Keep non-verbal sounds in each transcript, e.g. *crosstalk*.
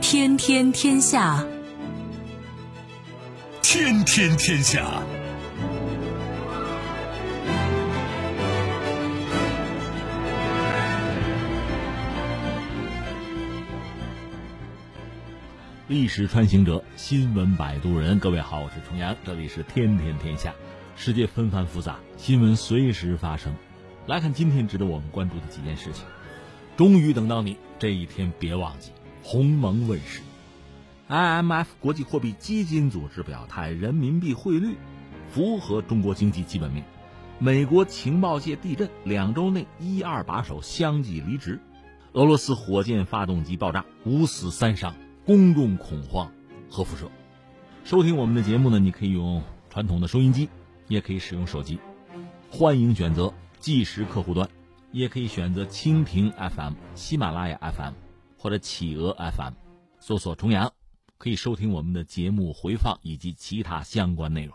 天天天下，天天天下。历史穿行者，新闻摆渡人。各位好，我是重阳，这里是天天天下。世界纷繁复杂，新闻随时发生。来看今天值得我们关注的几件事情。终于等到你这一天，别忘记鸿蒙问世。IMF 国际货币基金组织表态，人民币汇率符合中国经济基本面。美国情报界地震，两周内一二把手相继离职。俄罗斯火箭发动机爆炸，五死三伤。公众恐慌核辐射。收听我们的节目呢，你可以用传统的收音机，也可以使用手机。欢迎选择即时客户端，也可以选择蜻蜓 FM、喜马拉雅 FM 或者企鹅 FM，搜索“重阳”，可以收听我们的节目回放以及其他相关内容。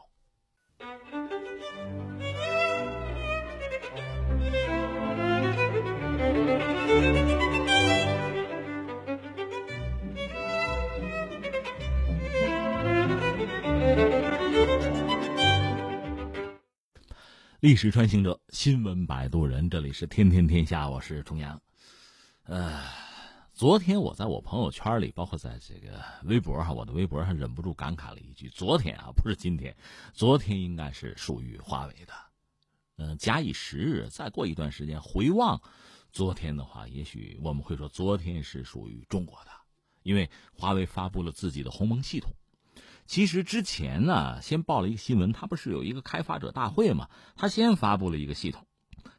历史穿行者，新闻摆渡人，这里是天天天下，我是重阳。呃，昨天我在我朋友圈里，包括在这个微博哈，我的微博上忍不住感慨了一句：昨天啊，不是今天，昨天应该是属于华为的。嗯，假以时日，再过一段时间回望昨天的话，也许我们会说，昨天是属于中国的，因为华为发布了自己的鸿蒙系统。其实之前呢，先报了一个新闻，它不是有一个开发者大会嘛？他先发布了一个系统，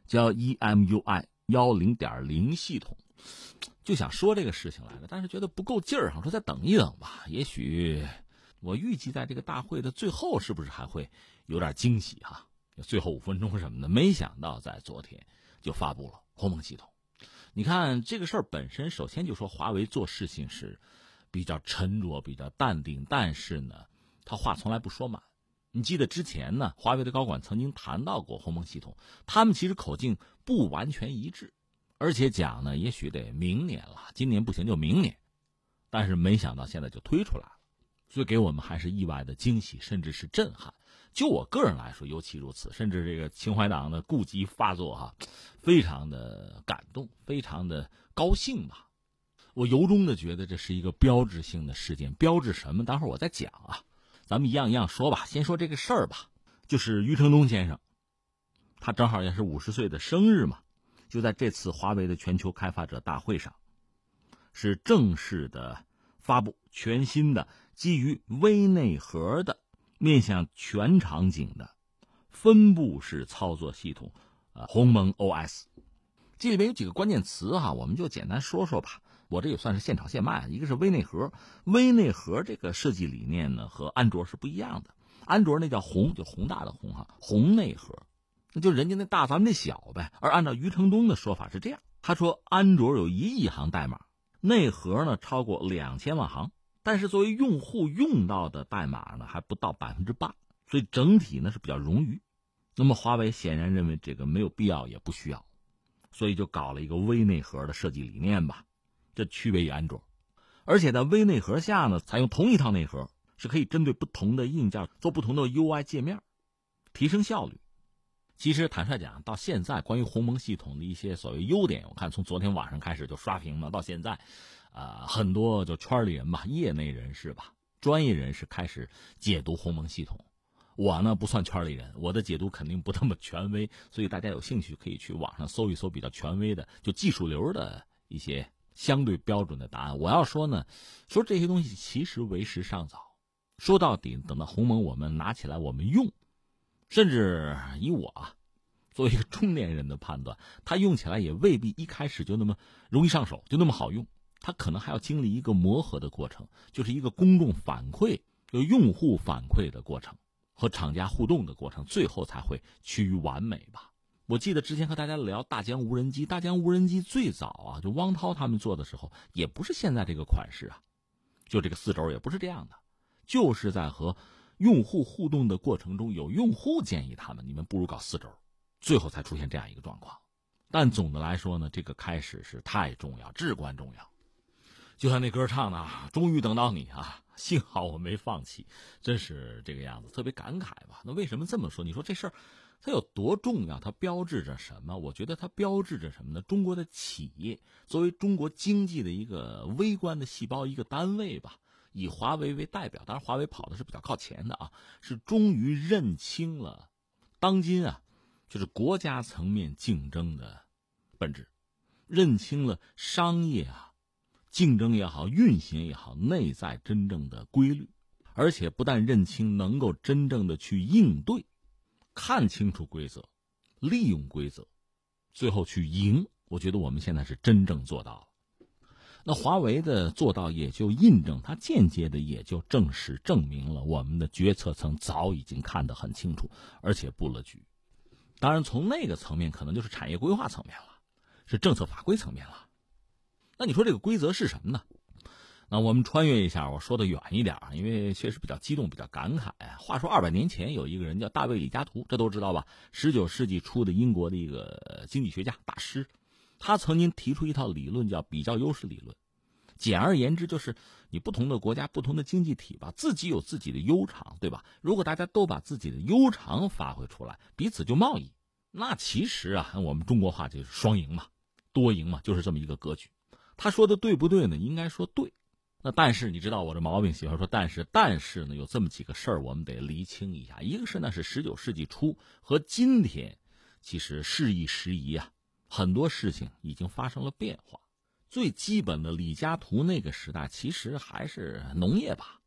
叫 EMUI 幺零点零系统，就想说这个事情来了，但是觉得不够劲儿，哈说再等一等吧。也许我预计在这个大会的最后，是不是还会有点惊喜哈？最后五分钟什么的，没想到在昨天就发布了鸿蒙系统。你看这个事儿本身，首先就说华为做事情是。比较沉着，比较淡定，但是呢，他话从来不说满。你记得之前呢，华为的高管曾经谈到过鸿蒙系统，他们其实口径不完全一致，而且讲呢，也许得明年了，今年不行就明年。但是没想到现在就推出来了，所以给我们还是意外的惊喜，甚至是震撼。就我个人来说，尤其如此，甚至这个秦淮党的顾忌发作哈，非常的感动，非常的高兴吧。我由衷的觉得这是一个标志性的事件，标志什么？待会儿我再讲啊。咱们一样一样说吧。先说这个事儿吧，就是余承东先生，他正好也是五十岁的生日嘛，就在这次华为的全球开发者大会上，是正式的发布全新的基于微内核的、面向全场景的分布式操作系统，呃，鸿蒙 OS。这里边有几个关键词哈，我们就简单说说吧。我这也算是现炒现卖。一个是微内核，微内核这个设计理念呢和安卓是不一样的。安卓那叫宏，就宏大的宏哈，宏内核，那就人家那大，咱们那小呗。而按照余承东的说法是这样，他说安卓有一亿行代码，内核呢超过两千万行，但是作为用户用到的代码呢还不到百分之八，所以整体呢是比较冗余。那么华为显然认为这个没有必要也不需要，所以就搞了一个微内核的设计理念吧。这区别于安卓，而且在微内核下呢，采用同一套内核是可以针对不同的硬件做不同的 UI 界面，提升效率。其实坦率讲，到现在关于鸿蒙系统的一些所谓优点，我看从昨天晚上开始就刷屏了，到现在，啊，很多就圈里人吧、业内人士吧、专业人士开始解读鸿蒙系统。我呢不算圈里人，我的解读肯定不那么权威，所以大家有兴趣可以去网上搜一搜比较权威的，就技术流的一些。相对标准的答案，我要说呢，说这些东西其实为时尚早。说到底，等到鸿蒙我们拿起来我们用，甚至以我啊作为一个中年人的判断，它用起来也未必一开始就那么容易上手，就那么好用。它可能还要经历一个磨合的过程，就是一个公众反馈、就用户反馈的过程和厂家互动的过程，最后才会趋于完美吧。我记得之前和大家聊大疆无人机，大疆无人机最早啊，就汪涛他们做的时候，也不是现在这个款式啊，就这个四轴也不是这样的，就是在和用户互动的过程中，有用户建议他们，你们不如搞四轴，最后才出现这样一个状况。但总的来说呢，这个开始是太重要，至关重要。就像那歌唱的，终于等到你啊！幸好我没放弃，真是这个样子，特别感慨吧？那为什么这么说？你说这事儿它有多重要？它标志着什么？我觉得它标志着什么呢？中国的企业作为中国经济的一个微观的细胞，一个单位吧。以华为为代表，当然华为跑的是比较靠前的啊，是终于认清了当今啊，就是国家层面竞争的本质，认清了商业啊竞争也好，运行也好，内在真正的规律，而且不但认清，能够真正的去应对，看清楚规则，利用规则，最后去赢。我觉得我们现在是真正做到了。那华为的做到，也就印证它间接的，也就证实证明了我们的决策层早已经看得很清楚，而且布了局。当然，从那个层面，可能就是产业规划层面了，是政策法规层面了。那你说这个规则是什么呢？那我们穿越一下，我说的远一点啊因为确实比较激动，比较感慨。话说二百年前，有一个人叫大卫李嘉图，这都知道吧？十九世纪初的英国的一个经济学家大师。他曾经提出一套理论，叫比较优势理论。简而言之，就是你不同的国家、不同的经济体吧，自己有自己的优长，对吧？如果大家都把自己的优长发挥出来，彼此就贸易，那其实啊，我们中国话就是双赢嘛，多赢嘛，就是这么一个格局。他说的对不对呢？应该说对。那但是你知道我这毛病，喜欢说但是，但是呢，有这么几个事儿，我们得厘清一下。一个是呢，是十九世纪初和今天，其实事易时移啊。很多事情已经发生了变化，最基本的李嘉图那个时代其实还是农业吧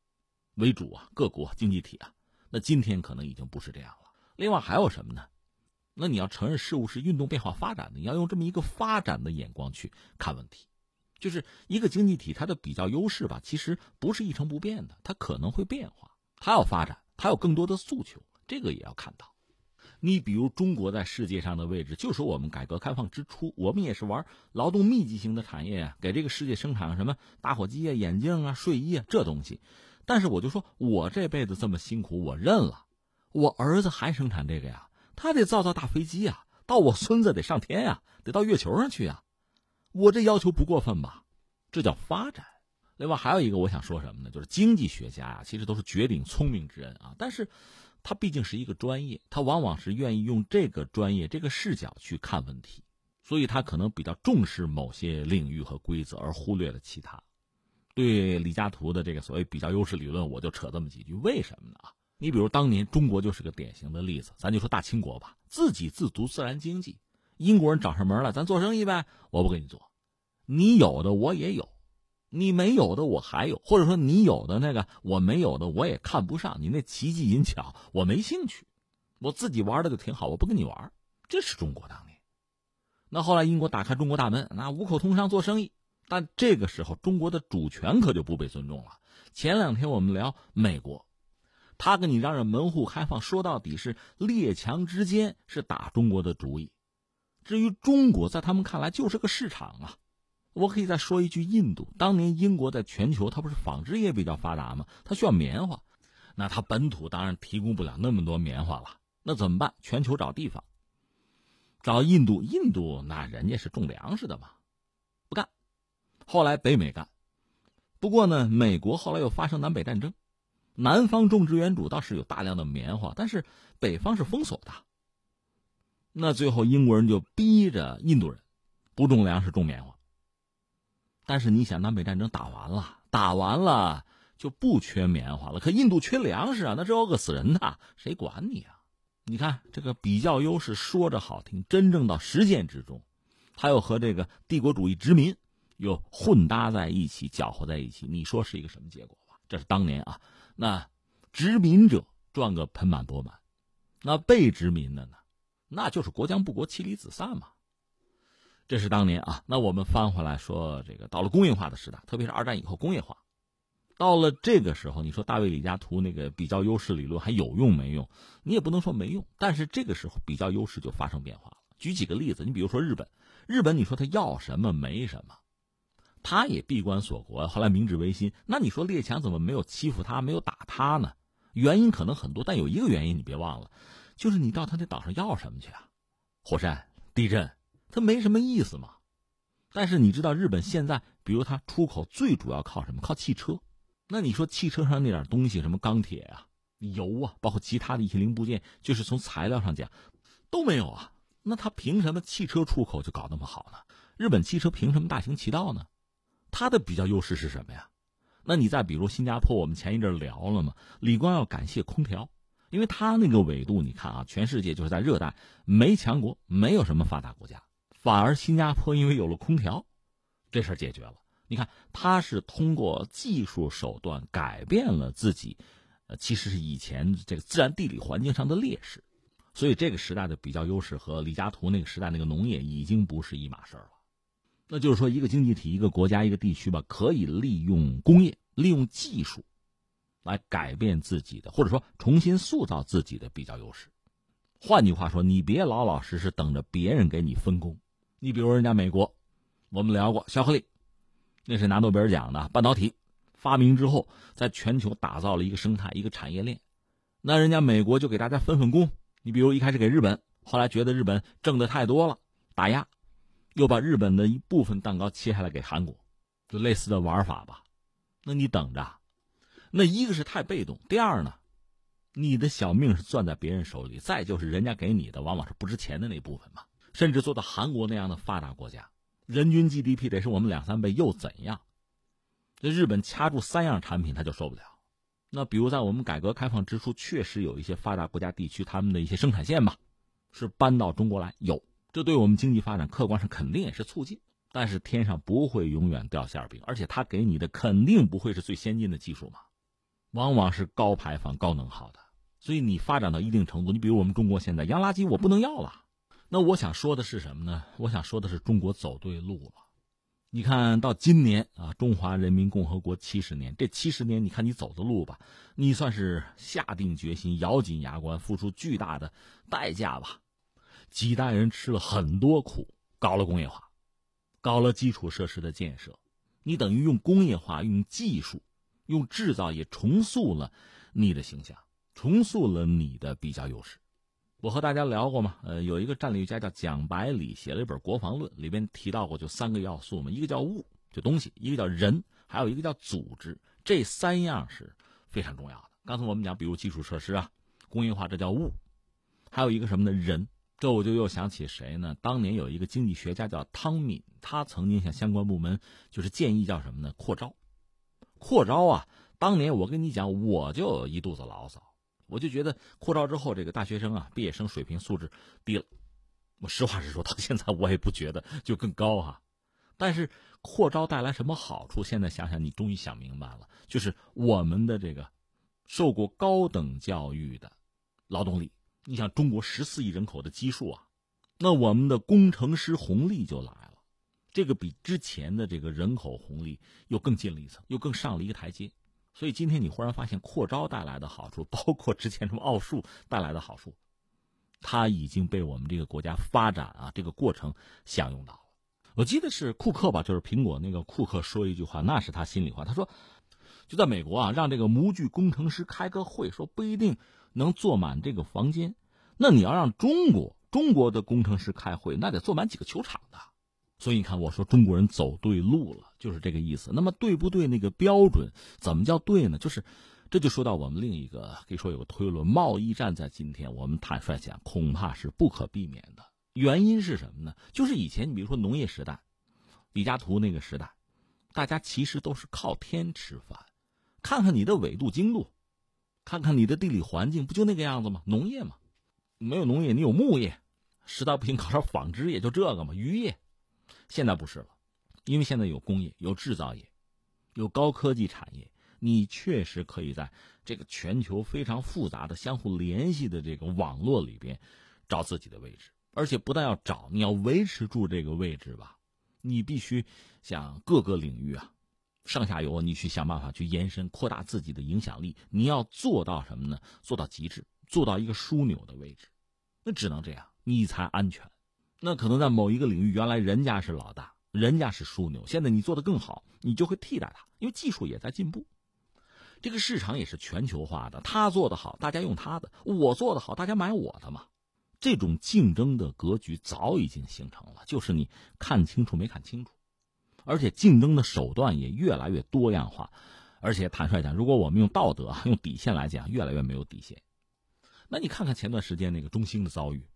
为主啊，各国经济体啊。那今天可能已经不是这样了。另外还有什么呢？那你要承认事物是运动变化发展的，你要用这么一个发展的眼光去看问题，就是一个经济体它的比较优势吧，其实不是一成不变的，它可能会变化，它要发展，它有更多的诉求，这个也要看到。你比如中国在世界上的位置，就是我们改革开放之初，我们也是玩劳动密集型的产业啊，给这个世界生产什么打火机啊、眼镜啊、睡衣啊这东西。但是我就说，我这辈子这么辛苦，我认了。我儿子还生产这个呀，他得造造大飞机啊，到我孙子得上天呀，得到月球上去呀。我这要求不过分吧？这叫发展。另外还有一个我想说什么呢？就是经济学家呀，其实都是绝顶聪明之人啊，但是。他毕竟是一个专业，他往往是愿意用这个专业、这个视角去看问题，所以他可能比较重视某些领域和规则，而忽略了其他。对李嘉图的这个所谓比较优势理论，我就扯这么几句。为什么呢？啊，你比如当年中国就是个典型的例子，咱就说大清国吧，自给自足自然经济，英国人找上门了，咱做生意呗，我不跟你做，你有的我也有。你没有的我还有，或者说你有的那个我没有的我也看不上。你那奇技淫巧我没兴趣，我自己玩的就挺好，我不跟你玩。这是中国当年。那后来英国打开中国大门，那五口通商做生意，但这个时候中国的主权可就不被尊重了。前两天我们聊美国，他跟你嚷嚷门户开放，说到底是列强之间是打中国的主意。至于中国，在他们看来就是个市场啊。我可以再说一句，印度当年英国在全球，它不是纺织业比较发达吗？它需要棉花，那它本土当然提供不了那么多棉花了。那怎么办？全球找地方，找印度。印度那人家是种粮食的嘛，不干。后来北美干，不过呢，美国后来又发生南北战争，南方种植园主倒是有大量的棉花，但是北方是封锁的。那最后英国人就逼着印度人不种粮食，种棉花。但是你想，南北战争打完了，打完了就不缺棉花了。可印度缺粮食啊，那这饿死人的，谁管你啊？你看这个比较优势说着好听，真正到实践之中，它又和这个帝国主义殖民又混搭在一起，搅和在一起。你说是一个什么结果吧？这是当年啊，那殖民者赚个盆满钵满，那被殖民的呢，那就是国将不国，妻离子散嘛。这是当年啊，那我们翻回来说，这个到了工业化的时代，特别是二战以后工业化，到了这个时候，你说大卫李嘉图那个比较优势理论还有用没用？你也不能说没用，但是这个时候比较优势就发生变化了。举几个例子，你比如说日本，日本你说他要什么没什么，他也闭关锁国，后来明治维新，那你说列强怎么没有欺负他，没有打他呢？原因可能很多，但有一个原因你别忘了，就是你到他那岛上要什么去啊？火山、地震，它没什么意思嘛。但是你知道日本现在，比如它出口最主要靠什么？靠汽车。那你说汽车上那点东西，什么钢铁啊、油啊，包括其他的一些零部件，就是从材料上讲都没有啊。那他凭什么汽车出口就搞那么好呢？日本汽车凭什么大行其道呢？它的比较优势是什么呀？那你再比如新加坡，我们前一阵聊了嘛，李光要感谢空调，因为它那个纬度，你看啊，全世界就是在热带，没强国，没有什么发达国家。反而新加坡因为有了空调，这事解决了。你看，他是通过技术手段改变了自己，呃，其实是以前这个自然地理环境上的劣势，所以这个时代的比较优势和李嘉图那个时代那个农业已经不是一码事儿了。那就是说，一个经济体、一个国家、一个地区吧，可以利用工业、利用技术，来改变自己的，或者说重新塑造自己的比较优势。换句话说，你别老老实实等着别人给你分工。你比如人家美国，我们聊过肖克利，那是拿诺贝尔奖的半导体发明之后，在全球打造了一个生态、一个产业链。那人家美国就给大家分分工。你比如一开始给日本，后来觉得日本挣的太多了，打压，又把日本的一部分蛋糕切下来给韩国，就类似的玩法吧。那你等着，那一个是太被动，第二呢，你的小命是攥在别人手里，再就是人家给你的往往是不值钱的那部分嘛。甚至做到韩国那样的发达国家，人均 GDP 得是我们两三倍又怎样？这日本掐住三样产品他就受不了。那比如在我们改革开放之初，确实有一些发达国家地区他们的一些生产线吧，是搬到中国来，有这对我们经济发展客观上肯定也是促进。但是天上不会永远掉馅饼，而且他给你的肯定不会是最先进的技术嘛，往往是高排放、高能耗的。所以你发展到一定程度，你比如我们中国现在洋垃圾我不能要了。那我想说的是什么呢？我想说的是中国走对路了。你看到今年啊，中华人民共和国七十年，这七十年，你看你走的路吧，你算是下定决心、咬紧牙关、付出巨大的代价吧。几代人吃了很多苦，搞了工业化，搞了基础设施的建设，你等于用工业化、用技术、用制造业重塑了你的形象，重塑了你的比较优势。我和大家聊过嘛，呃，有一个战略家叫蒋百里，写了一本《国防论》，里边提到过就三个要素嘛，一个叫物，就东西；一个叫人，还有一个叫组织。这三样是非常重要的。刚才我们讲，比如基础设施啊，工业化，这叫物；还有一个什么呢？人。这我就又想起谁呢？当年有一个经济学家叫汤敏，他曾经向相关部门就是建议叫什么呢？扩招。扩招啊！当年我跟你讲，我就一肚子牢骚。我就觉得扩招之后，这个大学生啊，毕业生水平素质低了。我实话实说，到现在我也不觉得就更高哈。*laughs* 但是扩招带来什么好处？现在想想，你终于想明白了，就是我们的这个受过高等教育的劳动力，你想中国十四亿人口的基数啊，那我们的工程师红利就来了。这个比之前的这个人口红利又更进了一层，又更上了一个台阶。所以今天你忽然发现扩招带来的好处，包括之前什么奥数带来的好处，它已经被我们这个国家发展啊这个过程享用到了。我记得是库克吧，就是苹果那个库克说一句话，那是他心里话。他说，就在美国啊，让这个模具工程师开个会，说不一定能坐满这个房间。那你要让中国中国的工程师开会，那得坐满几个球场的。所以你看，我说中国人走对路了，就是这个意思。那么对不对？那个标准怎么叫对呢？就是，这就说到我们另一个可以说有个推论：贸易战在今天，我们坦率讲，恐怕是不可避免的。原因是什么呢？就是以前你比如说农业时代，李嘉图那个时代，大家其实都是靠天吃饭。看看你的纬度经度，看看你的地理环境，不就那个样子吗？农业嘛，没有农业，你有牧业，实在不行搞点纺织业，就这个嘛，渔业。现在不是了，因为现在有工业、有制造业、有高科技产业，你确实可以在这个全球非常复杂的、相互联系的这个网络里边找自己的位置。而且不但要找，你要维持住这个位置吧，你必须想各个领域啊，上下游你去想办法去延伸、扩大自己的影响力。你要做到什么呢？做到极致，做到一个枢纽的位置，那只能这样，你才安全。那可能在某一个领域，原来人家是老大，人家是枢纽，现在你做的更好，你就会替代他，因为技术也在进步。这个市场也是全球化的，他做的好，大家用他的；我做的好，大家买我的嘛。这种竞争的格局早已经形成了，就是你看清楚没看清楚，而且竞争的手段也越来越多样化。而且坦率讲，如果我们用道德、用底线来讲，越来越没有底线。那你看看前段时间那个中兴的遭遇，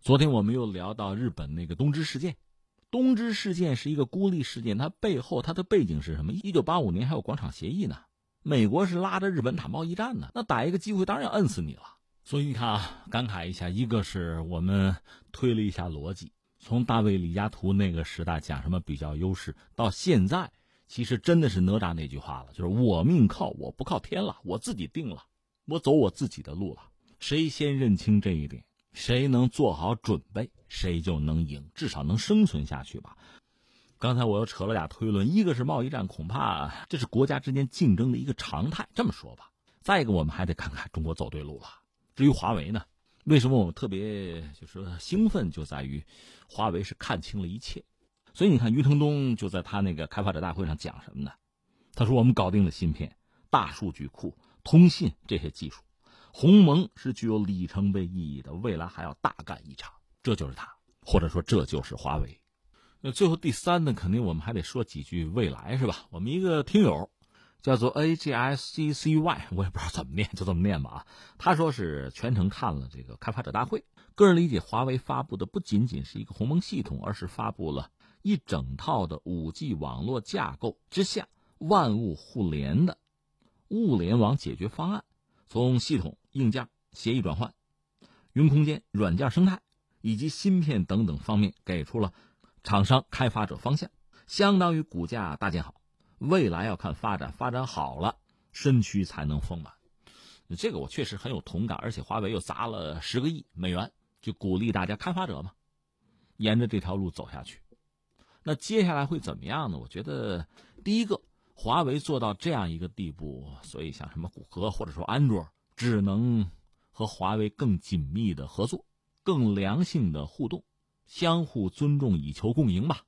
昨天我们又聊到日本那个东芝事件。东芝事件是一个孤立事件，它背后它的背景是什么？一九八五年还有广场协议呢，美国是拉着日本打贸易战呢，那逮一个机会当然要摁死你了。所以你看啊，感慨一下，一个是我们推了一下逻辑，从大卫李嘉图那个时代讲什么比较优势，到现在其实真的是哪吒那句话了，就是我命靠我不靠天了，我自己定了，我走我自己的路了。谁先认清这一点？谁能做好准备，谁就能赢，至少能生存下去吧。刚才我又扯了俩推论，一个是贸易战，恐怕 *laughs* 这是国家之间竞争的一个常态。这么说吧，再一个，我们还得看看中国走对路了。至于华为呢，为什么我们特别就是兴奋，就在于华为是看清了一切。所以你看，余承东就在他那个开发者大会上讲什么呢？他说：“我们搞定了芯片、大数据库、通信这些技术。”鸿蒙是具有里程碑意义的，未来还要大干一场，这就是它，或者说这就是华为。那最后第三呢，肯定我们还得说几句未来，是吧？我们一个听友叫做 A G S C C Y，我也不知道怎么念，就这么念吧啊。他说是全程看了这个开发者大会，个人理解，华为发布的不仅仅是一个鸿蒙系统，而是发布了一整套的五 G 网络架构之下万物互联的物联网解决方案。从系统、硬件、协议转换、云空间、软件生态以及芯片等等方面，给出了厂商开发者方向，相当于股价搭建好。未来要看发展，发展好了，身躯才能丰满。这个我确实很有同感，而且华为又砸了十个亿美元，就鼓励大家开发者嘛，沿着这条路走下去。那接下来会怎么样呢？我觉得第一个。华为做到这样一个地步，所以像什么谷歌或者说安卓，只能和华为更紧密的合作，更良性的互动，相互尊重，以求共赢吧。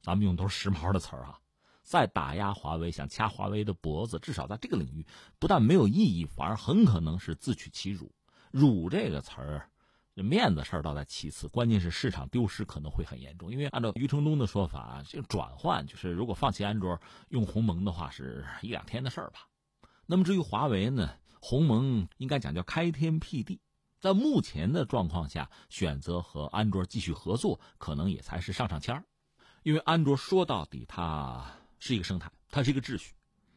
咱们用都是时髦的词儿啊，再打压华为，想掐华为的脖子，至少在这个领域，不但没有意义，反而很可能是自取其辱。辱这个词儿。面子事儿倒在其次，关键是市场丢失可能会很严重。因为按照余承东的说法，这个转换就是如果放弃安卓用鸿蒙的话，是一两天的事儿吧。那么至于华为呢，鸿蒙应该讲叫开天辟地，在目前的状况下，选择和安卓继续合作，可能也才是上上签儿。因为安卓说到底，它是一个生态，它是一个秩序，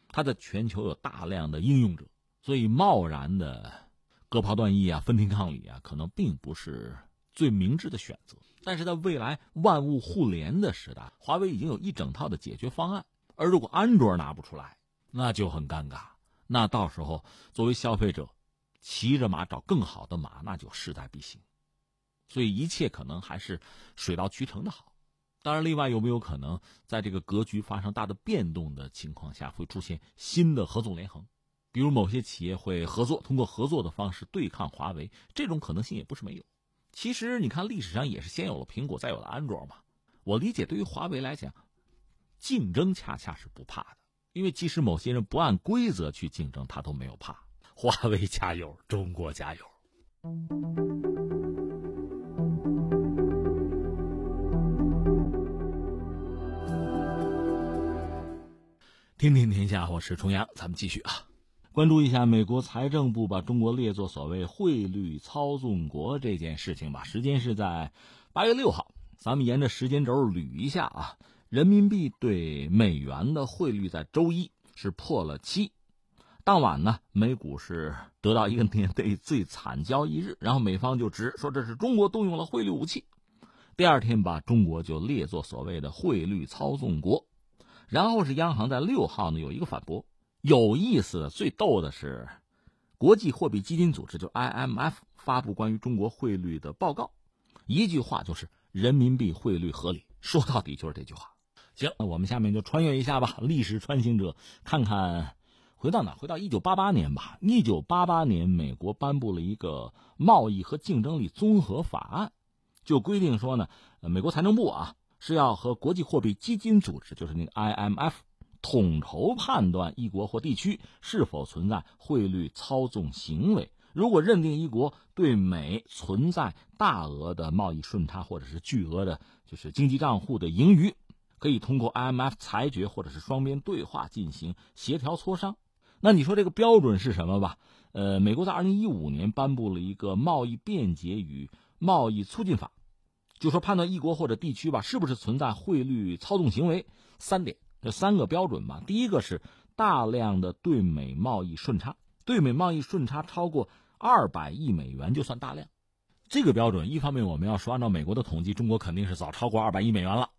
它在全球有大量的应用者，所以贸然的。割袍断义啊，分庭抗礼啊，可能并不是最明智的选择。但是在未来万物互联的时代，华为已经有一整套的解决方案。而如果安卓拿不出来，那就很尴尬。那到时候作为消费者，骑着马找更好的马，那就势在必行。所以一切可能还是水到渠成的好。当然，另外有没有可能在这个格局发生大的变动的情况下，会出现新的合纵连横？比如某些企业会合作，通过合作的方式对抗华为，这种可能性也不是没有。其实你看历史上也是先有了苹果，再有了安卓嘛。我理解，对于华为来讲，竞争恰恰是不怕的，因为即使某些人不按规则去竞争，他都没有怕。华为加油，中国加油！听听天下，我是重阳，咱们继续啊。关注一下美国财政部把中国列作所谓汇率操纵国这件事情吧。时间是在八月六号，咱们沿着时间轴捋一下啊。人民币对美元的汇率在周一是破了七，当晚呢，美股是得到一个年内最惨交易日，然后美方就直说这是中国动用了汇率武器，第二天把中国就列作所谓的汇率操纵国，然后是央行在六号呢有一个反驳。有意思、最逗的是，国际货币基金组织就 IMF 发布关于中国汇率的报告，一句话就是人民币汇率合理。说到底就是这句话。行，那我们下面就穿越一下吧，*laughs* 历史穿行者，看看回到哪？回到一九八八年吧。一九八八年，美国颁布了一个贸易和竞争力综合法案，就规定说呢，美国财政部啊是要和国际货币基金组织，就是那个 IMF。统筹判断一国或地区是否存在汇率操纵行为。如果认定一国对美存在大额的贸易顺差或者是巨额的，就是经济账户的盈余，可以通过 IMF 裁决或者是双边对话进行协调磋商。那你说这个标准是什么吧？呃，美国在二零一五年颁布了一个贸易便捷与贸易促进法，就说判断一国或者地区吧是不是存在汇率操纵行为，三点，这三个标准吧。第一个是大量的对美贸易顺差，对美贸易顺差超过。二百亿美元就算大量，这个标准一方面我们要说，按照美国的统计，中国肯定是早超过二百亿美元了。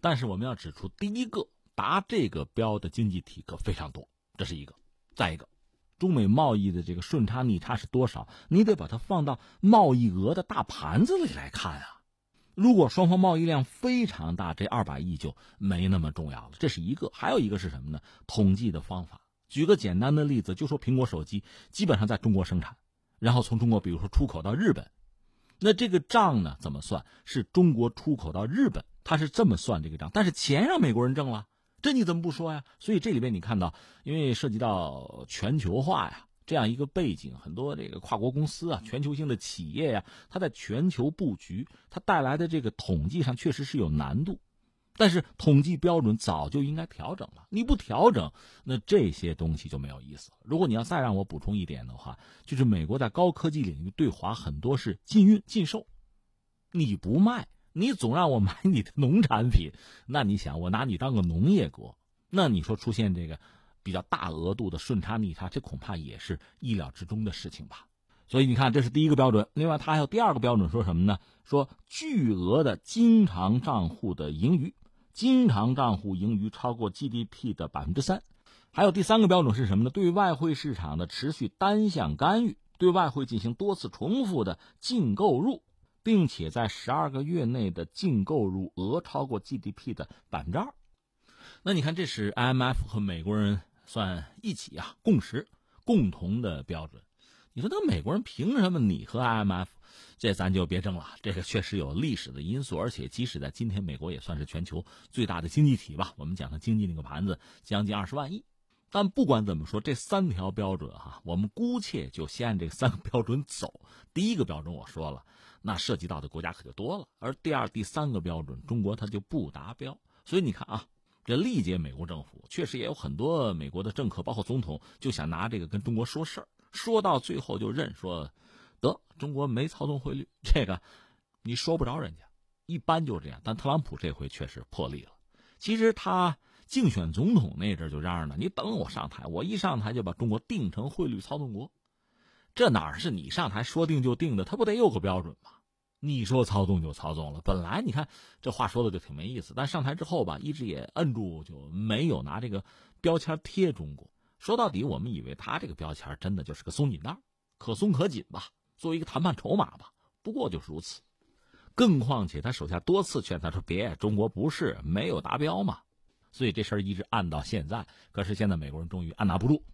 但是我们要指出，第一个达这个标的经济体可非常多，这是一个。再一个，中美贸易的这个顺差逆差是多少？你得把它放到贸易额的大盘子里来看啊。如果双方贸易量非常大，这二百亿就没那么重要了。这是一个，还有一个是什么呢？统计的方法。举个简单的例子，就说苹果手机基本上在中国生产。然后从中国，比如说出口到日本，那这个账呢怎么算？是中国出口到日本，它是这么算这个账。但是钱让美国人挣了，这你怎么不说呀？所以这里边你看到，因为涉及到全球化呀这样一个背景，很多这个跨国公司啊、全球性的企业呀，它在全球布局，它带来的这个统计上确实是有难度。但是统计标准早就应该调整了，你不调整，那这些东西就没有意思了。如果你要再让我补充一点的话，就是美国在高科技领域对华很多是禁运禁售，你不卖，你总让我买你的农产品，那你想我拿你当个农业国，那你说出现这个比较大额度的顺差逆差，这恐怕也是意料之中的事情吧。所以你看，这是第一个标准。另外，它还有第二个标准，说什么呢？说巨额的经常账户的盈余。经常账户盈余超过 GDP 的百分之三，还有第三个标准是什么呢？对外汇市场的持续单向干预，对外汇进行多次重复的净购入，并且在十二个月内的净购入额超过 GDP 的百分之二。那你看，这是 IMF 和美国人算一起啊共识共同的标准。你说那美国人凭什么你和 IMF？这咱就别争了，这个确实有历史的因素，而且即使在今天，美国也算是全球最大的经济体吧。我们讲它经济那个盘子将近二十万亿，但不管怎么说，这三条标准哈，我们姑且就先按这三个标准走。第一个标准我说了，那涉及到的国家可就多了，而第二、第三个标准，中国它就不达标。所以你看啊，这历届美国政府确实也有很多美国的政客，包括总统，就想拿这个跟中国说事儿，说到最后就认说。得，中国没操纵汇率，这个你说不着人家，一般就是这样。但特朗普这回确实破例了。其实他竞选总统那阵就嚷嚷呢：“你等我上台，我一上台就把中国定成汇率操纵国。”这哪是你上台说定就定的？他不得有个标准吗？你说操纵就操纵了。本来你看这话说的就挺没意思，但上台之后吧，一直也摁住，就没有拿这个标签贴中国。说到底，我们以为他这个标签真的就是个松紧带，可松可紧吧。作为一个谈判筹码吧，不过就是如此。更况且他手下多次劝他说：“别，中国不是没有达标嘛。”所以这事儿一直按到现在。可是现在美国人终于按捺不住，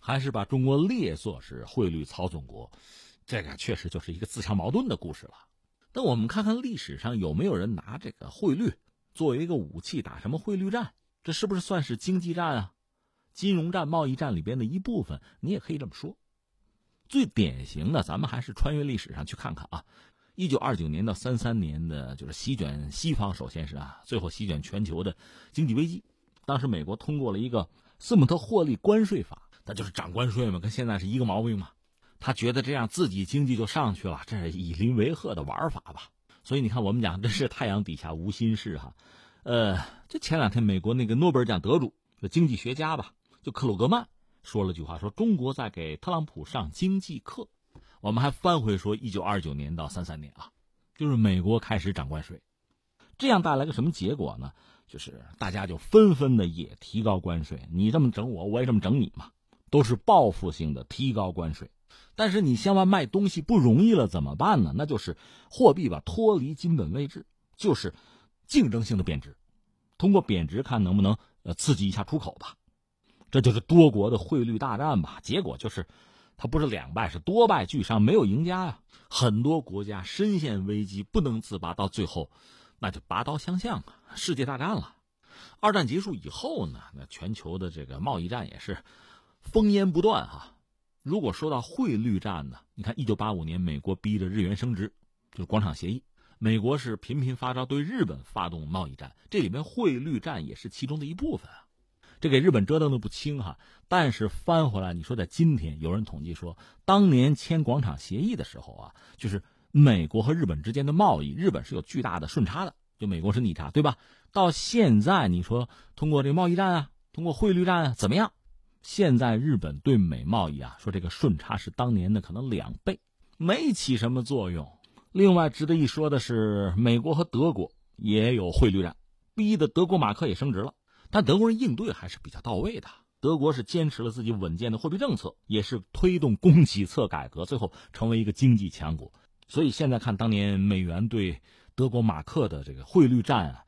还是把中国列作是汇率操纵国。这个确实就是一个自相矛盾的故事了。那我们看看历史上有没有人拿这个汇率作为一个武器打什么汇率战？这是不是算是经济战啊、金融战、贸易战里边的一部分？你也可以这么说。最典型的，咱们还是穿越历史上去看看啊。一九二九年到三三年的，就是席卷西方，首先是啊，最后席卷全球的经济危机。当时美国通过了一个斯姆特霍利关税法，那就是涨关税嘛，跟现在是一个毛病嘛。他觉得这样自己经济就上去了，这是以邻为壑的玩法吧。所以你看，我们讲这是太阳底下无心事哈。呃，就前两天美国那个诺贝尔奖得主，就经济学家吧，就克鲁格曼。说了句话，说中国在给特朗普上经济课。我们还翻回说，一九二九年到三三年啊，就是美国开始涨关税，这样带来个什么结果呢？就是大家就纷纷的也提高关税，你这么整我，我也这么整你嘛，都是报复性的提高关税。但是你向外卖东西不容易了，怎么办呢？那就是货币吧脱离金本位制，就是竞争性的贬值，通过贬值看能不能呃刺激一下出口吧。这就是多国的汇率大战吧？结果就是，它不是两败，是多败俱伤，没有赢家呀。很多国家深陷危机，不能自拔，到最后，那就拔刀相向啊，世界大战了。二战结束以后呢，那全球的这个贸易战也是烽烟不断哈。如果说到汇率战呢，你看一九八五年美国逼着日元升值，就是广场协议，美国是频频发招对日本发动贸易战，这里面汇率战也是其中的一部分啊。这给日本折腾的不轻哈。但是翻回来，你说在今天，有人统计说，当年签广场协议的时候啊，就是美国和日本之间的贸易，日本是有巨大的顺差的，就美国是逆差，对吧？到现在你说通过这个贸易战啊，通过汇率战啊，怎么样？现在日本对美贸易啊，说这个顺差是当年的可能两倍，没起什么作用。另外值得一说的是，美国和德国也有汇率战，逼得德国马克也升值了。但德国人应对还是比较到位的。德国是坚持了自己稳健的货币政策，也是推动供给侧改革，最后成为一个经济强国。所以现在看当年美元对德国马克的这个汇率战啊。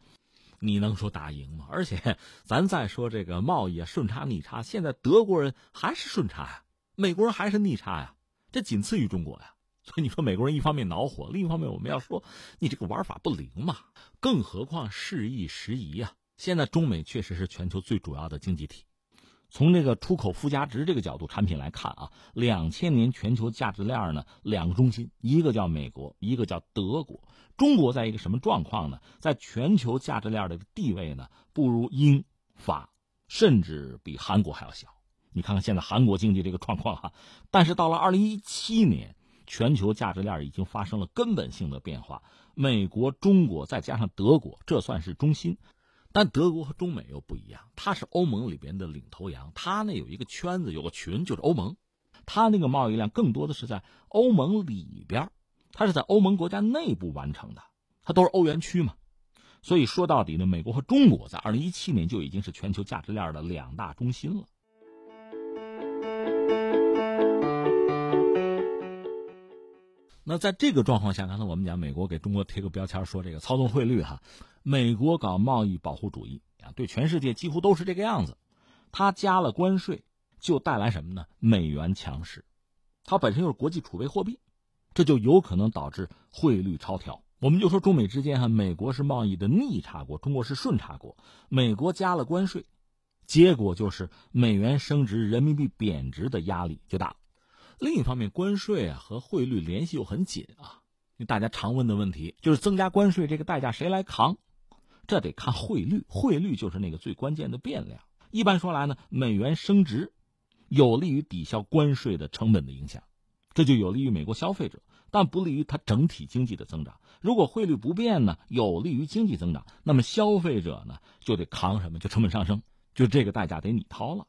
你能说打赢吗？而且，*laughs* 咱再说这个贸易啊，顺差逆差，现在德国人还是顺差呀，美国人还是逆差呀，这仅次于中国呀。*laughs* 所以你说美国人一方面恼火，另一方面我们要说你这个玩法不灵嘛。更何况事易时移呀，现在中美确实是全球最主要的经济体。从这个出口附加值这个角度产品来看啊，两千年全球价值链呢两个中心，一个叫美国，一个叫德国。中国在一个什么状况呢？在全球价值链的地位呢，不如英法，甚至比韩国还要小。你看看现在韩国经济这个状况哈，但是到了二零一七年，全球价值链已经发生了根本性的变化。美国、中国再加上德国，这算是中心。但德国和中美又不一样，它是欧盟里边的领头羊，它呢有一个圈子，有个群，就是欧盟，它那个贸易量更多的是在欧盟里边，它是在欧盟国家内部完成的，它都是欧元区嘛，所以说到底呢，美国和中国在二零一七年就已经是全球价值链的两大中心了。那在这个状况下，刚才我们讲美国给中国贴个标签，说这个操纵汇率哈，美国搞贸易保护主义啊，对全世界几乎都是这个样子。它加了关税，就带来什么呢？美元强势，它本身又是国际储备货币，这就有可能导致汇率超调。我们就说中美之间哈，美国是贸易的逆差国，中国是顺差国。美国加了关税，结果就是美元升值，人民币贬值的压力就大。另一方面，关税啊和汇率联系又很紧啊。大家常问的问题就是增加关税这个代价谁来扛？这得看汇率，汇率就是那个最关键的变量。一般说来呢，美元升值有利于抵消关税的成本的影响，这就有利于美国消费者，但不利于它整体经济的增长。如果汇率不变呢，有利于经济增长，那么消费者呢就得扛什么？就成本上升，就这个代价得你掏了。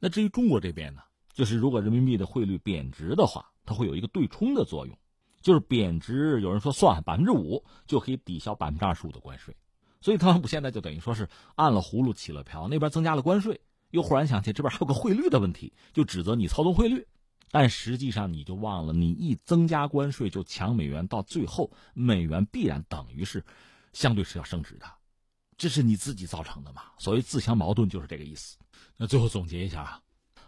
那至于中国这边呢？就是如果人民币的汇率贬值的话，它会有一个对冲的作用，就是贬值，有人说算百分之五就可以抵消百分之二十五的关税，所以特朗普现在就等于说是按了葫芦起了瓢，那边增加了关税，又忽然想起这边还有个汇率的问题，就指责你操纵汇率，但实际上你就忘了，你一增加关税就抢美元，到最后美元必然等于是相对是要升值的，这是你自己造成的嘛？所谓自相矛盾就是这个意思。那最后总结一下啊。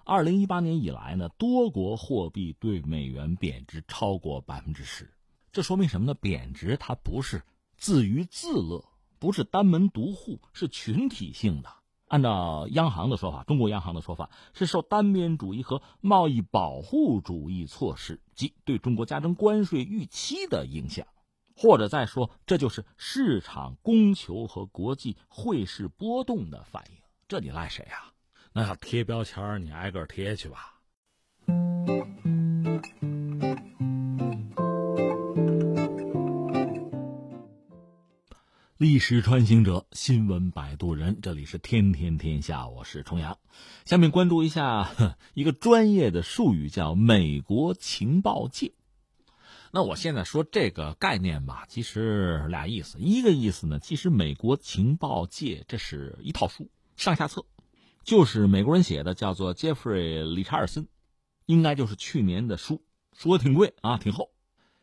二零一八年以来呢，多国货币对美元贬值超过百分之十，这说明什么呢？贬值它不是自娱自乐，不是单门独户，是群体性的。按照央行的说法，中国央行的说法是受单边主义和贸易保护主义措施及对中国加征关税预期的影响，或者再说，这就是市场供求和国际汇市波动的反应。这你赖谁呀？那贴标签你挨个贴去吧。历史穿行者，新闻摆渡人，这里是天天天下，我是重阳。下面关注一下一个专业的术语，叫美国情报界。那我现在说这个概念吧，其实俩意思。一个意思呢，其实美国情报界这是一套书，上下册。就是美国人写的，叫做杰弗瑞·理查尔森，应该就是去年的书，书挺贵啊，挺厚。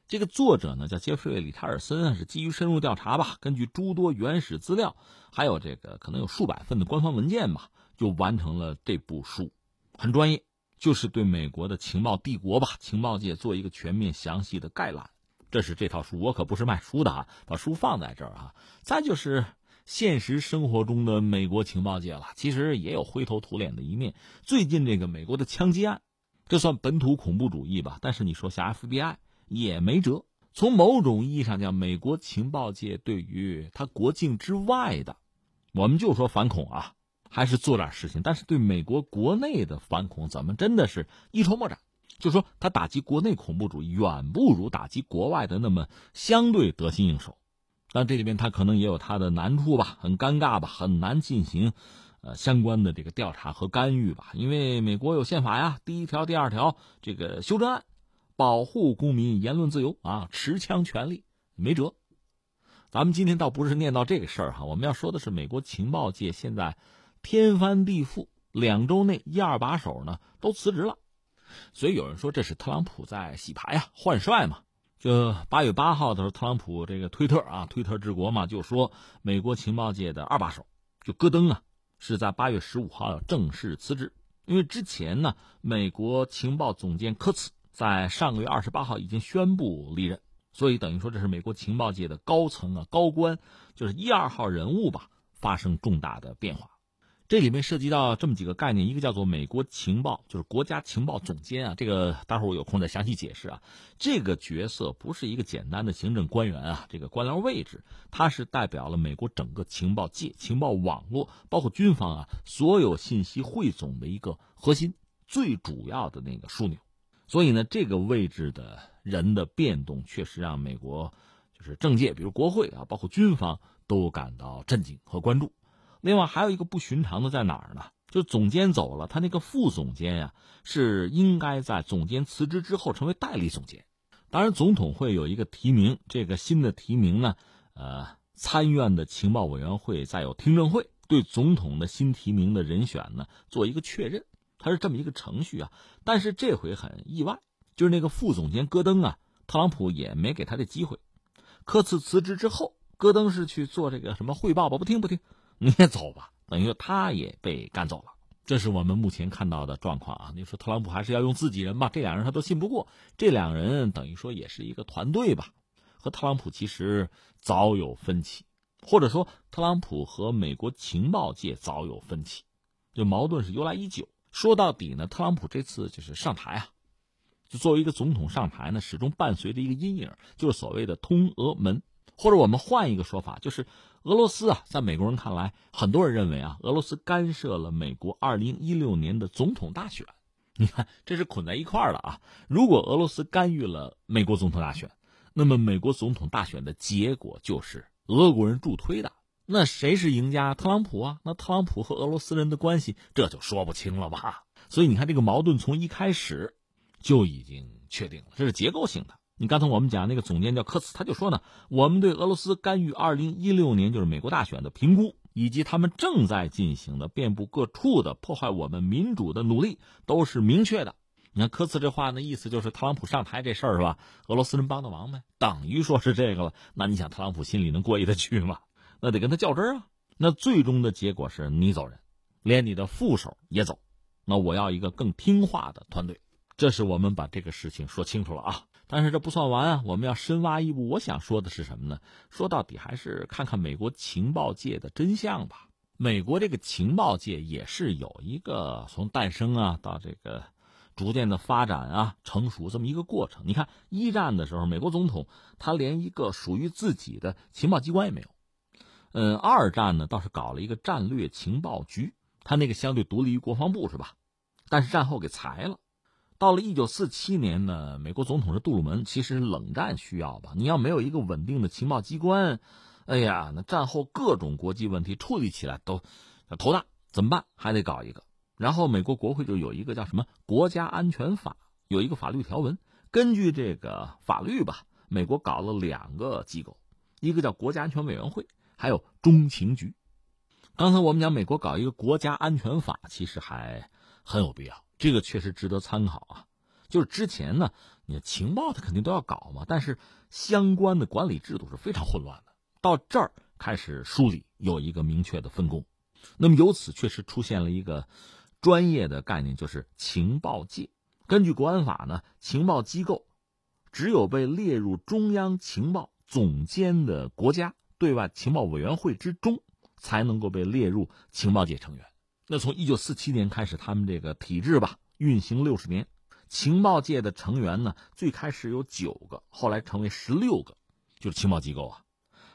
这个作者呢叫杰弗瑞·理查尔森，是基于深入调查吧，根据诸多原始资料，还有这个可能有数百份的官方文件吧，就完成了这部书，很专业，就是对美国的情报帝国吧，情报界做一个全面详细的概览。这是这套书，我可不是卖书的啊，把书放在这儿啊。再就是现实生活中的美国情报界了，其实也有灰头土脸的一面。最近这个美国的枪击案，这算本土恐怖主义吧？但是你说像 FBI 也没辙。从某种意义上讲，美国情报界对于他国境之外的，我们就说反恐啊，还是做点事情。但是对美国国内的反恐，怎么真的是一筹莫展？就说他打击国内恐怖主义，远不如打击国外的那么相对得心应手。但这里面他可能也有他的难处吧，很尴尬吧，很难进行呃相关的这个调查和干预吧。因为美国有宪法呀，第一条、第二条这个修正案。保护公民言论自由啊，持枪权利没辙。咱们今天倒不是念到这个事儿哈，我们要说的是美国情报界现在天翻地覆，两周内一二把手呢都辞职了，所以有人说这是特朗普在洗牌呀，换帅嘛。就八月八号的时候，特朗普这个推特啊，推特治国嘛，就说美国情报界的二把手就戈登啊，是在八月十五号要正式辞职，因为之前呢，美国情报总监科茨。在上个月二十八号已经宣布离任，所以等于说这是美国情报界的高层啊高官，就是一二号人物吧，发生重大的变化。这里面涉及到这么几个概念，一个叫做美国情报，就是国家情报总监啊，这个待会儿我有空再详细解释啊。这个角色不是一个简单的行政官员啊，这个官僚位置，它是代表了美国整个情报界、情报网络，包括军方啊，所有信息汇总的一个核心、最主要的那个枢纽。所以呢，这个位置的人的变动，确实让美国就是政界，比如国会啊，包括军方都感到震惊和关注。另外，还有一个不寻常的在哪儿呢？就总监走了，他那个副总监呀，是应该在总监辞职之后成为代理总监。当然，总统会有一个提名，这个新的提名呢，呃，参院的情报委员会再有听证会，对总统的新提名的人选呢做一个确认。他是这么一个程序啊，但是这回很意外，就是那个副总监戈登啊，特朗普也没给他这机会。科茨辞职之后，戈登是去做这个什么汇报吧？不听不听，你也走吧，等于说他也被赶走了。这是我们目前看到的状况啊。你说特朗普还是要用自己人吧？这两人他都信不过，这两人等于说也是一个团队吧，和特朗普其实早有分歧，或者说特朗普和美国情报界早有分歧，这矛盾是由来已久。说到底呢，特朗普这次就是上台啊，就作为一个总统上台呢，始终伴随着一个阴影，就是所谓的通俄门，或者我们换一个说法，就是俄罗斯啊，在美国人看来，很多人认为啊，俄罗斯干涉了美国二零一六年的总统大选。你看，这是捆在一块儿了啊。如果俄罗斯干预了美国总统大选，那么美国总统大选的结果就是俄国人助推的。那谁是赢家？特朗普啊！那特朗普和俄罗斯人的关系这就说不清了吧？所以你看，这个矛盾从一开始就已经确定了，这是结构性的。你刚才我们讲那个总监叫科茨，他就说呢，我们对俄罗斯干预二零一六年就是美国大选的评估，以及他们正在进行的遍布各处的破坏我们民主的努力，都是明确的。你看科茨这话呢，意思就是特朗普上台这事儿是吧？俄罗斯人帮的忙呗，等于说是这个了。那你想，特朗普心里能过意得去吗？那得跟他较真啊！那最终的结果是你走人，连你的副手也走。那我要一个更听话的团队。这是我们把这个事情说清楚了啊！但是这不算完啊，我们要深挖一步。我想说的是什么呢？说到底还是看看美国情报界的真相吧。美国这个情报界也是有一个从诞生啊到这个逐渐的发展啊成熟这么一个过程。你看一战的时候，美国总统他连一个属于自己的情报机关也没有。嗯，二战呢倒是搞了一个战略情报局，他那个相对独立于国防部是吧？但是战后给裁了。到了一九四七年呢，美国总统是杜鲁门，其实冷战需要吧？你要没有一个稳定的情报机关，哎呀，那战后各种国际问题处理起来都头大，怎么办？还得搞一个。然后美国国会就有一个叫什么《国家安全法》，有一个法律条文，根据这个法律吧，美国搞了两个机构，一个叫国家安全委员会。还有中情局，刚才我们讲美国搞一个国家安全法，其实还很有必要，这个确实值得参考啊。就是之前呢，你情报它肯定都要搞嘛，但是相关的管理制度是非常混乱的。到这儿开始梳理，有一个明确的分工，那么由此确实出现了一个专业的概念，就是情报界。根据国安法呢，情报机构只有被列入中央情报总监的国家。对外情报委员会之中，才能够被列入情报界成员。那从一九四七年开始，他们这个体制吧运行六十年，情报界的成员呢，最开始有九个，后来成为十六个，就是情报机构啊。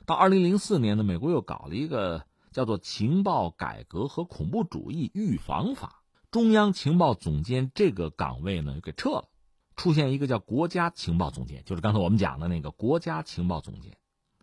到二零零四年呢，美国又搞了一个叫做《情报改革和恐怖主义预防法》，中央情报总监这个岗位呢给撤了，出现一个叫国家情报总监，就是刚才我们讲的那个国家情报总监。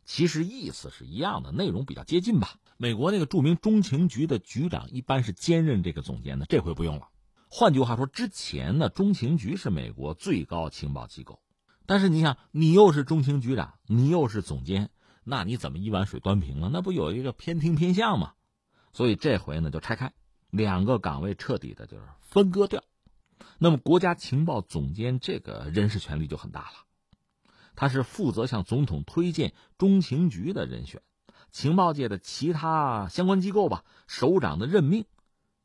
其实意思是一样的，内容比较接近吧。美国那个著名中情局的局长一般是兼任这个总监的，这回不用了。换句话说，之前呢，中情局是美国最高情报机构，但是你想，你又是中情局长，你又是总监，那你怎么一碗水端平了？那不有一个偏听偏向吗？所以这回呢，就拆开两个岗位，彻底的就是分割掉。那么，国家情报总监这个人事权力就很大了。他是负责向总统推荐中情局的人选，情报界的其他相关机构吧，首长的任命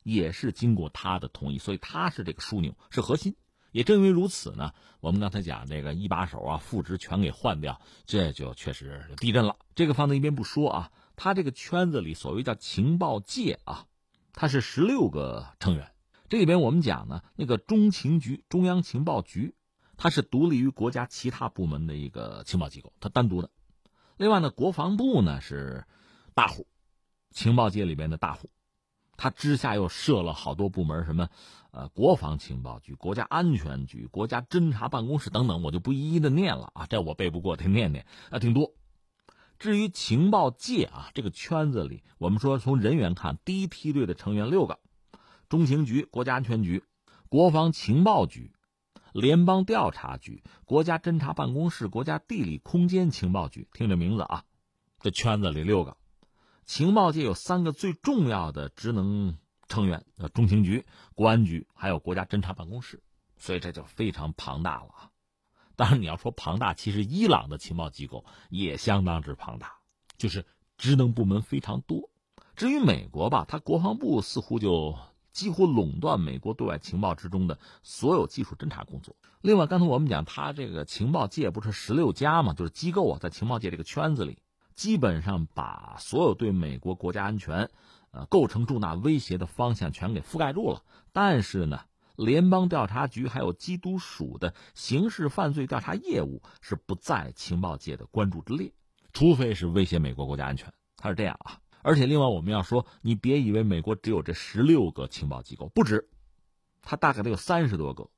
也是经过他的同意，所以他是这个枢纽，是核心。也正因为如此呢，我们刚才讲这个一把手啊，副职全给换掉，这就确实地震了。这个放在一边不说啊，他这个圈子里所谓叫情报界啊，他是十六个成员，这里边我们讲呢，那个中情局中央情报局。它是独立于国家其他部门的一个情报机构，它单独的。另外呢，国防部呢是大户，情报界里边的大户，它之下又设了好多部门，什么呃国防情报局、国家安全局、国家侦察办公室等等，我就不一一的念了啊，这我背不过，得念念啊，挺多。至于情报界啊这个圈子里，我们说从人员看，第一梯队的成员六个：中情局、国家安全局、国防情报局。联邦调查局、国家侦察办公室、国家地理空间情报局，听这名字啊，这圈子里六个情报界有三个最重要的职能成员：呃，中情局、国安局，还有国家侦察办公室。所以这就非常庞大了啊！当然，你要说庞大，其实伊朗的情报机构也相当之庞大，就是职能部门非常多。至于美国吧，它国防部似乎就。几乎垄断美国对外情报之中的所有技术侦查工作。另外，刚才我们讲，他这个情报界不是十六家嘛，就是机构啊，在情报界这个圈子里，基本上把所有对美国国家安全，呃，构成重大威胁的方向全给覆盖住了。但是呢，联邦调查局还有缉毒署的刑事犯罪调查业务是不在情报界的关注之列，除非是威胁美国国家安全。他是这样啊。而且，另外我们要说，你别以为美国只有这十六个情报机构，不止，它大概得有三十多个。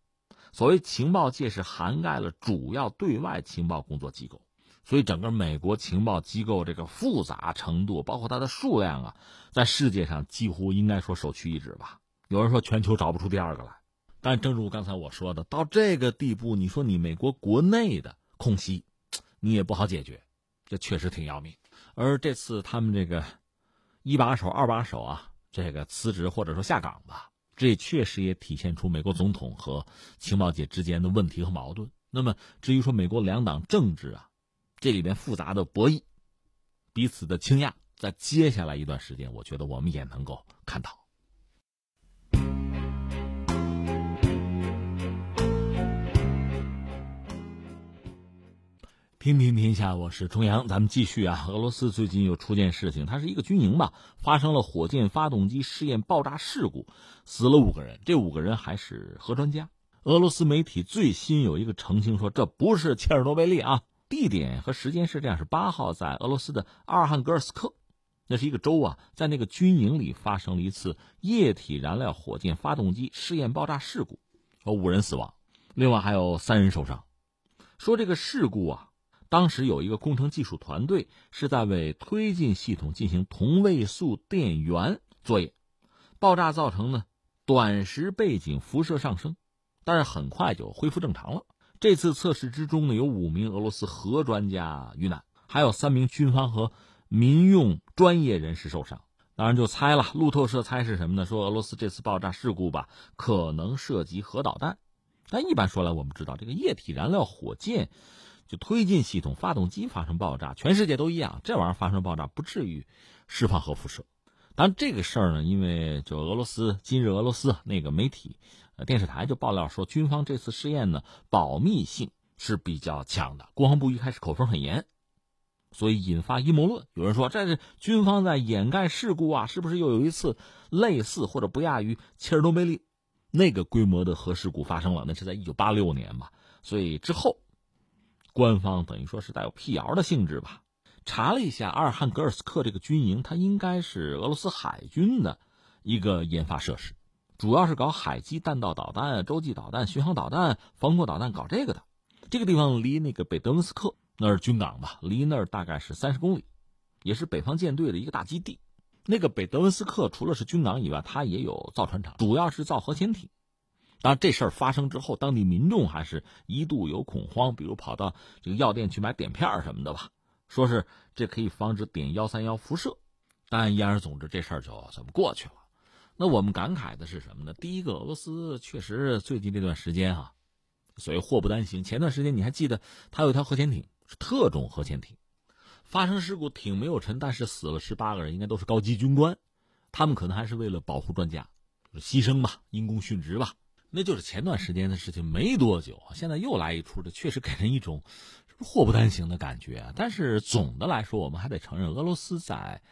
所谓情报界是涵盖了主要对外情报工作机构，所以整个美国情报机构这个复杂程度，包括它的数量啊，在世界上几乎应该说首屈一指吧。有人说全球找不出第二个来，但正如刚才我说的，到这个地步，你说你美国国内的空隙，你也不好解决，这确实挺要命。而这次他们这个。一把手、二把手啊，这个辞职或者说下岗吧，这确实也体现出美国总统和情报界之间的问题和矛盾。那么，至于说美国两党政治啊，这里面复杂的博弈，彼此的倾轧，在接下来一段时间，我觉得我们也能够看到。听听天下，我是重阳，咱们继续啊。俄罗斯最近又出件事情，它是一个军营吧，发生了火箭发动机试验爆炸事故，死了五个人，这五个人还是核专家。俄罗斯媒体最新有一个澄清说，这不是切尔诺贝利啊，地点和时间是这样，是八号在俄罗斯的阿尔汉格尔斯克，那是一个州啊，在那个军营里发生了一次液体燃料火箭发动机试验爆炸事故，说五人死亡，另外还有三人受伤。说这个事故啊。当时有一个工程技术团队是在为推进系统进行同位素电源作业，爆炸造成呢短时背景辐射上升，但是很快就恢复正常了。这次测试之中呢，有五名俄罗斯核专家遇难，还有三名军方和民用专业人士受伤。当然就猜了，路透社猜是什么呢？说俄罗斯这次爆炸事故吧，可能涉及核导弹。但一般说来，我们知道这个液体燃料火箭。就推进系统发动机发生爆炸，全世界都一样，这玩意儿发生爆炸不至于释放核辐射。当然，这个事儿呢，因为就俄罗斯今日俄罗斯那个媒体，呃电视台就爆料说，军方这次试验呢保密性是比较强的，国防部一开始口风很严，所以引发阴谋论。有人说这是军方在掩盖事故啊，是不是又有一次类似或者不亚于切尔诺贝利那个规模的核事故发生了？那是在一九八六年吧，所以之后官方等于说是带有辟谣的性质吧。查了一下，阿尔汉格尔斯克这个军营，它应该是俄罗斯海军的一个研发设施，主要是搞海基弹道导弹、洲际导弹、巡航导弹、防空导弹，搞这个的。这个地方离那个北德文斯克那是军港吧，离那儿大概是三十公里，也是北方舰队的一个大基地。那个北德文斯克除了是军港以外，它也有造船厂，主要是造核潜艇。当然，这事儿发生之后，当地民众还是一度有恐慌，比如跑到这个药店去买碘片什么的吧。说是这可以防止碘幺三幺辐射，但言而总之这事儿就这么过去了。那我们感慨的是什么呢？第一个，俄罗斯确实最近这段时间啊，所谓祸不单行。前段时间你还记得，他有一条核潜艇是特种核潜艇，发生事故艇没有沉，但是死了十八个人，应该都是高级军官，他们可能还是为了保护专家，牺牲吧，因公殉职吧。那就是前段时间的事情，没多久，现在又来一出，这确实给人一种祸不单行的感觉啊。但是总的来说，我们还得承认，俄罗斯在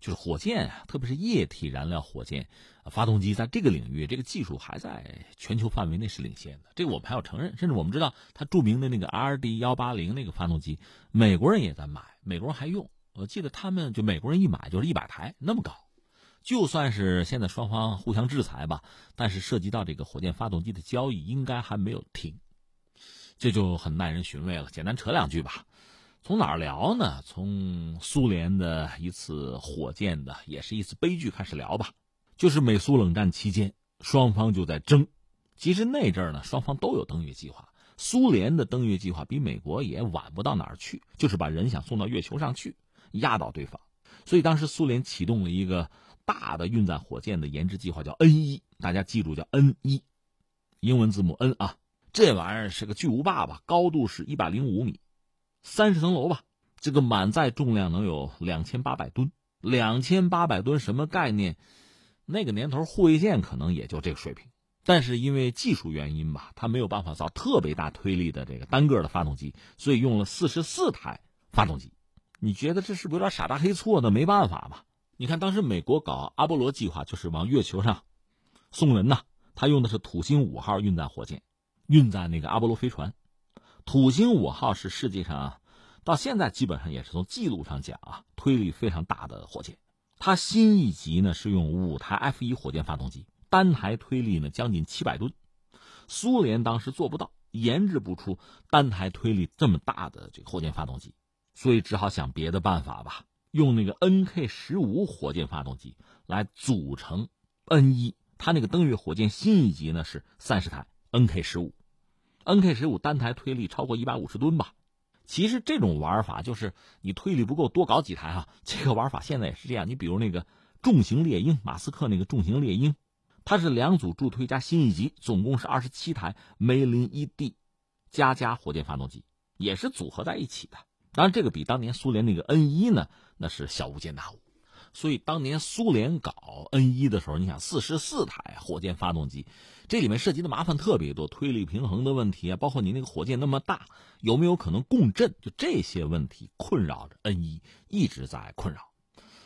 就是火箭啊，特别是液体燃料火箭发动机，在这个领域，这个技术还在全球范围内是领先的。这个我们还要承认。甚至我们知道，它著名的那个 RD 幺八零那个发动机，美国人也在买，美国人还用。我记得他们就美国人一买就是一百台，那么高。就算是现在双方互相制裁吧，但是涉及到这个火箭发动机的交易，应该还没有停，这就很耐人寻味了。简单扯两句吧，从哪儿聊呢？从苏联的一次火箭的，也是一次悲剧开始聊吧。就是美苏冷战期间，双方就在争。其实那阵儿呢，双方都有登月计划。苏联的登月计划比美国也晚不到哪儿去，就是把人想送到月球上去，压倒对方。所以当时苏联启动了一个。大的运载火箭的研制计划叫 N 一，大家记住叫 N 一，英文字母 N 啊，这玩意儿是个巨无霸吧，高度是一百零五米，三十层楼吧，这个满载重量能有两千八百吨，两千八百吨什么概念？那个年头护卫舰可能也就这个水平，但是因为技术原因吧，它没有办法造特别大推力的这个单个的发动机，所以用了四十四台发动机。你觉得这是不是有点傻大黑错呢？没办法嘛。你看，当时美国搞阿波罗计划，就是往月球上送人呐。他用的是土星五号运载火箭，运载那个阿波罗飞船。土星五号是世界上啊到现在基本上也是从记录上讲啊，推力非常大的火箭。它新一级呢是用五台 F 一火箭发动机，单台推力呢将近七百吨。苏联当时做不到，研制不出单台推力这么大的这个火箭发动机，所以只好想别的办法吧。用那个 NK 十五火箭发动机来组成 N 一，它那个登月火箭新一级呢是三十台 NK 十五，NK 十五单台推力超过一百五十吨吧。其实这种玩法就是你推力不够，多搞几台哈。这个玩法现在也是这样。你比如那个重型猎鹰，马斯克那个重型猎鹰，它是两组助推加新一级，总共是二十七台梅林一 D 加加火箭发动机，也是组合在一起的。当然，这个比当年苏联那个 N 一呢。那是小巫见大巫，所以当年苏联搞 N 一的时候，你想四十四台火箭发动机，这里面涉及的麻烦特别多，推力平衡的问题啊，包括你那个火箭那么大，有没有可能共振，就这些问题困扰着 N 一，一直在困扰。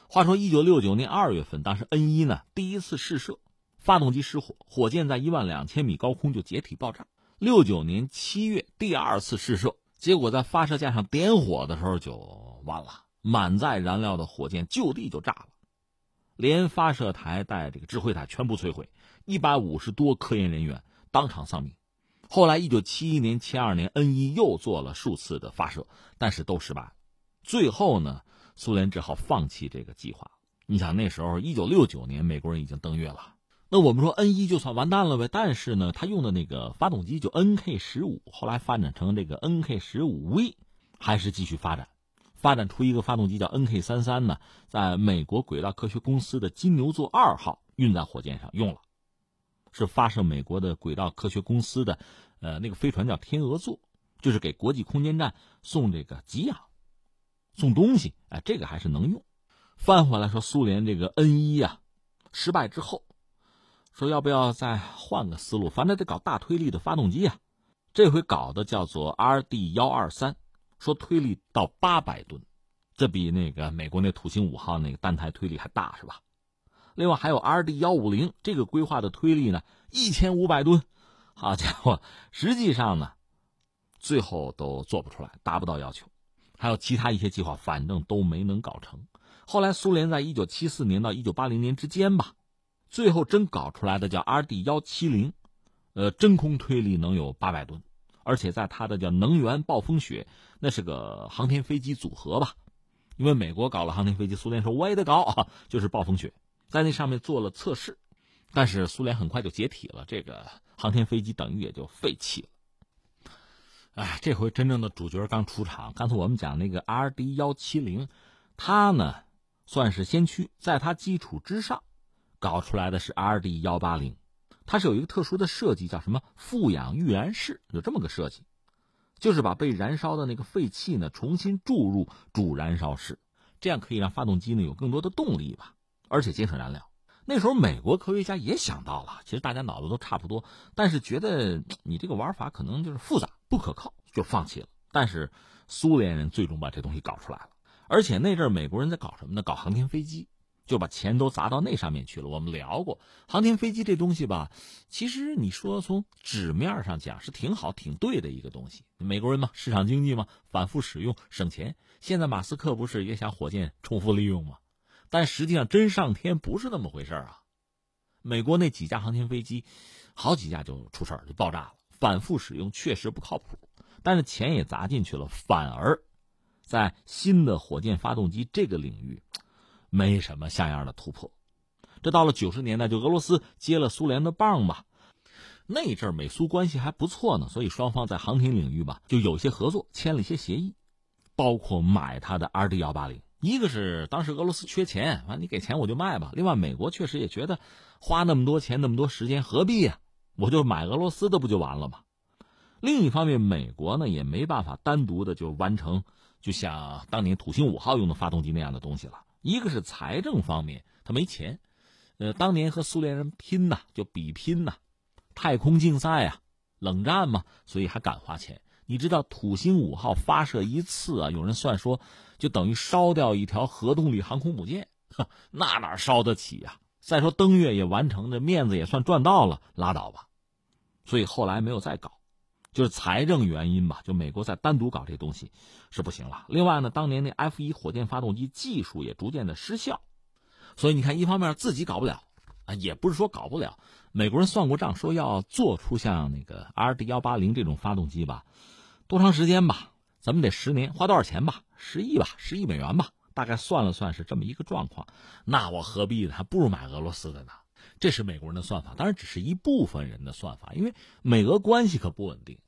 话说一九六九年二月份，当时 N 一呢第一次试射，发动机失火，火箭在一万两千米高空就解体爆炸。六九年七月第二次试射，结果在发射架上点火的时候就完了。满载燃料的火箭就地就炸了，连发射台带这个指挥塔全部摧毁，一百五十多科研人员当场丧命。后来，一九七一年、七二年，N 一又做了数次的发射，但是都失败。最后呢，苏联只好放弃这个计划。你想，那时候一九六九年，美国人已经登月了，那我们说 N 一就算完蛋了呗？但是呢，他用的那个发动机就 NK 十五，后来发展成这个 NK 十五 V，还是继续发展。发展出一个发动机叫 NK 三三呢，在美国轨道科学公司的金牛座二号运载火箭上用了，是发射美国的轨道科学公司的，呃，那个飞船叫天鹅座，就是给国际空间站送这个给养，送东西，哎，这个还是能用。翻回来说，苏联这个 N 一啊，失败之后，说要不要再换个思路，反正得搞大推力的发动机啊，这回搞的叫做 RD 幺二三。说推力到八百吨，这比那个美国那土星五号那个单台推力还大是吧？另外还有 R D 幺五零这个规划的推力呢，一千五百吨，好家伙，实际上呢，最后都做不出来，达不到要求。还有其他一些计划，反正都没能搞成。后来苏联在一九七四年到一九八零年之间吧，最后真搞出来的叫 R D 幺七零，呃，真空推力能有八百吨，而且在它的叫能源暴风雪，那是个航天飞机组合吧？因为美国搞了航天飞机，苏联说我也得搞啊，就是暴风雪。在那上面做了测试，但是苏联很快就解体了，这个航天飞机等于也就废弃了。哎，这回真正的主角刚出场。刚才我们讲那个 R D 幺七零，它呢算是先驱，在它基础之上搞出来的是 R D 幺八零，它是有一个特殊的设计，叫什么负氧预燃室，有这么个设计，就是把被燃烧的那个废气呢重新注入主燃烧室，这样可以让发动机呢有更多的动力吧。而且节省燃料，那时候美国科学家也想到了，其实大家脑子都差不多，但是觉得你这个玩法可能就是复杂不可靠，就放弃了。但是苏联人最终把这东西搞出来了，而且那阵美国人在搞什么呢？搞航天飞机，就把钱都砸到那上面去了。我们聊过航天飞机这东西吧，其实你说从纸面上讲是挺好、挺对的一个东西。美国人嘛，市场经济嘛，反复使用省钱。现在马斯克不是也想火箭重复利用吗？但实际上，真上天不是那么回事啊！美国那几架航天飞机，好几架就出事儿，就爆炸了。反复使用确实不靠谱，但是钱也砸进去了，反而在新的火箭发动机这个领域，没什么像样的突破。这到了九十年代，就俄罗斯接了苏联的棒吧。那阵美苏关系还不错呢，所以双方在航天领域吧就有些合作，签了一些协议，包括买他的 RD 幺八零。一个是当时俄罗斯缺钱，完你给钱我就卖吧。另外，美国确实也觉得花那么多钱、那么多时间何必呀？我就买俄罗斯的不就完了吗？另一方面，美国呢也没办法单独的就完成，就像当年土星五号用的发动机那样的东西了。一个是财政方面，他没钱。呃，当年和苏联人拼呐，就比拼呐，太空竞赛啊，冷战嘛，所以还敢花钱。你知道土星五号发射一次啊？有人算说，就等于烧掉一条核动力航空母舰，那哪烧得起呀？再说登月也完成，这面子也算赚到了，拉倒吧。所以后来没有再搞，就是财政原因吧。就美国在单独搞这东西是不行了。另外呢，当年那 F 一火箭发动机技术也逐渐的失效，所以你看，一方面自己搞不了啊，也不是说搞不了。美国人算过账，说要做出像那个 R D 幺八零这种发动机吧。多长时间吧？咱们得十年，花多少钱吧？十亿吧，十亿美元吧，大概算了算是这么一个状况。那我何必呢？还不如买俄罗斯的呢。这是美国人的算法，当然只是一部分人的算法，因为美俄关系可不稳定，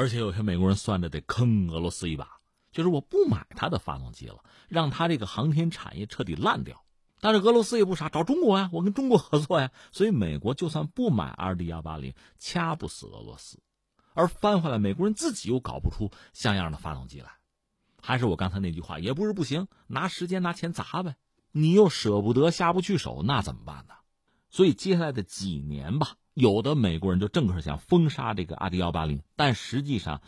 而且有些美国人算着得坑俄罗斯一把，就是我不买他的发动机了，让他这个航天产业彻底烂掉。但是俄罗斯也不傻，找中国呀，我跟中国合作呀，所以美国就算不买 R D 幺八零，掐不死俄罗斯。而翻回来，美国人自己又搞不出像样的发动机来，还是我刚才那句话，也不是不行，拿时间拿钱砸呗。你又舍不得下不去手，那怎么办呢？所以接下来的几年吧，有的美国人就正是想封杀这个阿迪幺八零，但实际上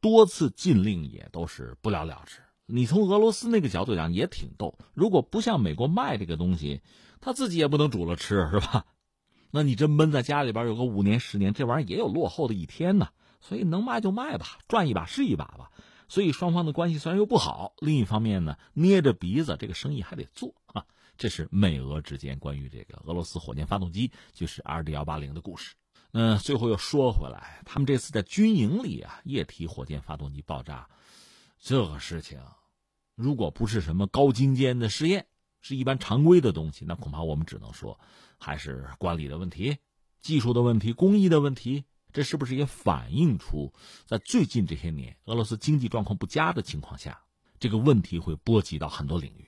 多次禁令也都是不了了之。你从俄罗斯那个角度讲也挺逗，如果不向美国卖这个东西，他自己也不能煮了吃，是吧？*laughs* 那你这闷在家里边有个五年十年，这玩意儿也有落后的一天呢。所以能卖就卖吧，赚一把是一把吧。所以双方的关系虽然又不好，另一方面呢，捏着鼻子这个生意还得做。这是美俄之间关于这个俄罗斯火箭发动机，就是 R D 幺八零的故事。嗯，最后又说回来，他们这次在军营里啊，液体火箭发动机爆炸，这个事情，如果不是什么高精尖的试验，是一般常规的东西，那恐怕我们只能说，还是管理的问题、技术的问题、工艺的问题。这是不是也反映出，在最近这些年俄罗斯经济状况不佳的情况下，这个问题会波及到很多领域，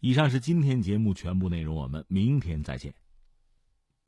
以上是今天节目全部内容，我们明天再见。